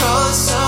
Let's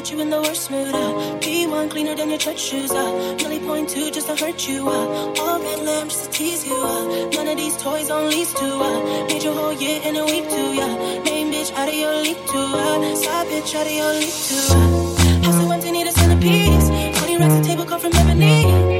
put you in the worst mood. Uh. P1 cleaner than your church shoes. Uh. Millie point two just to hurt you. Uh. All red lamp just to tease you. Uh. None of these toys on lease to. Uh. Made your whole year in a week to. Yeah. Name bitch out of your league To Uh. Side bitch out of your league too. Uh. House so empty need a centerpiece. Money racks a table come from Lebanese.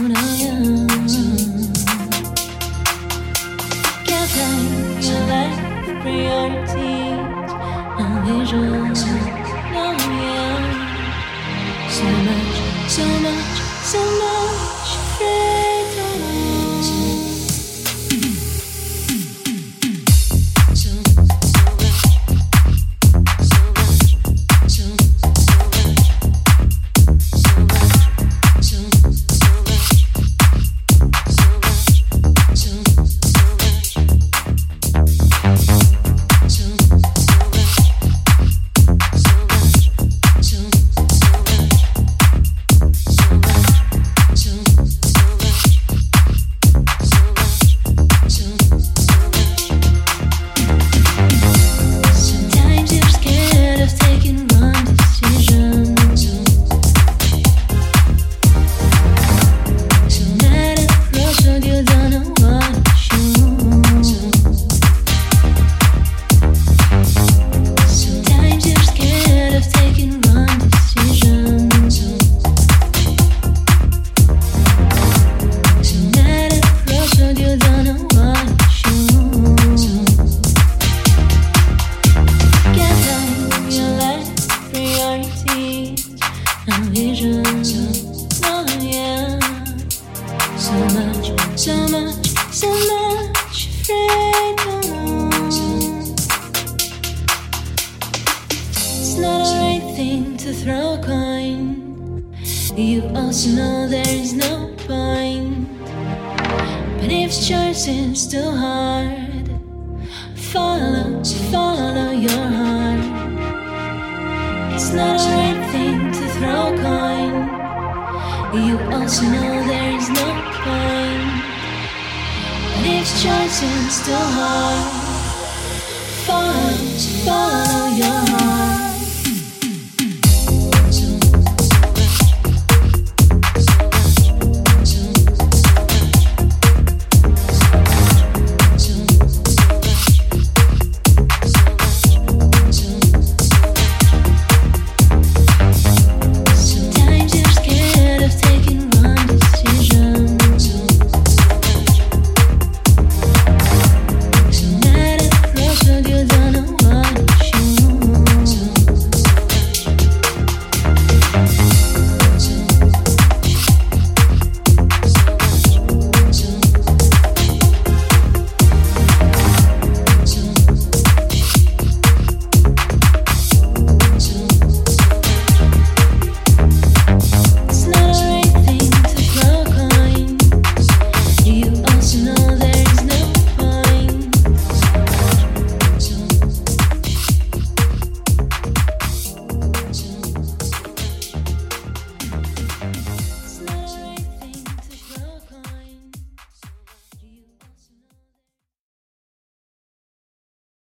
So much, so much freedom. It's not a right thing to throw a coin. You also know there is no point. But if choice is too hard, follow, follow your heart. It's not a right thing to throw a coin. You also know there is no point. If choice is too hard, follow, follow your heart.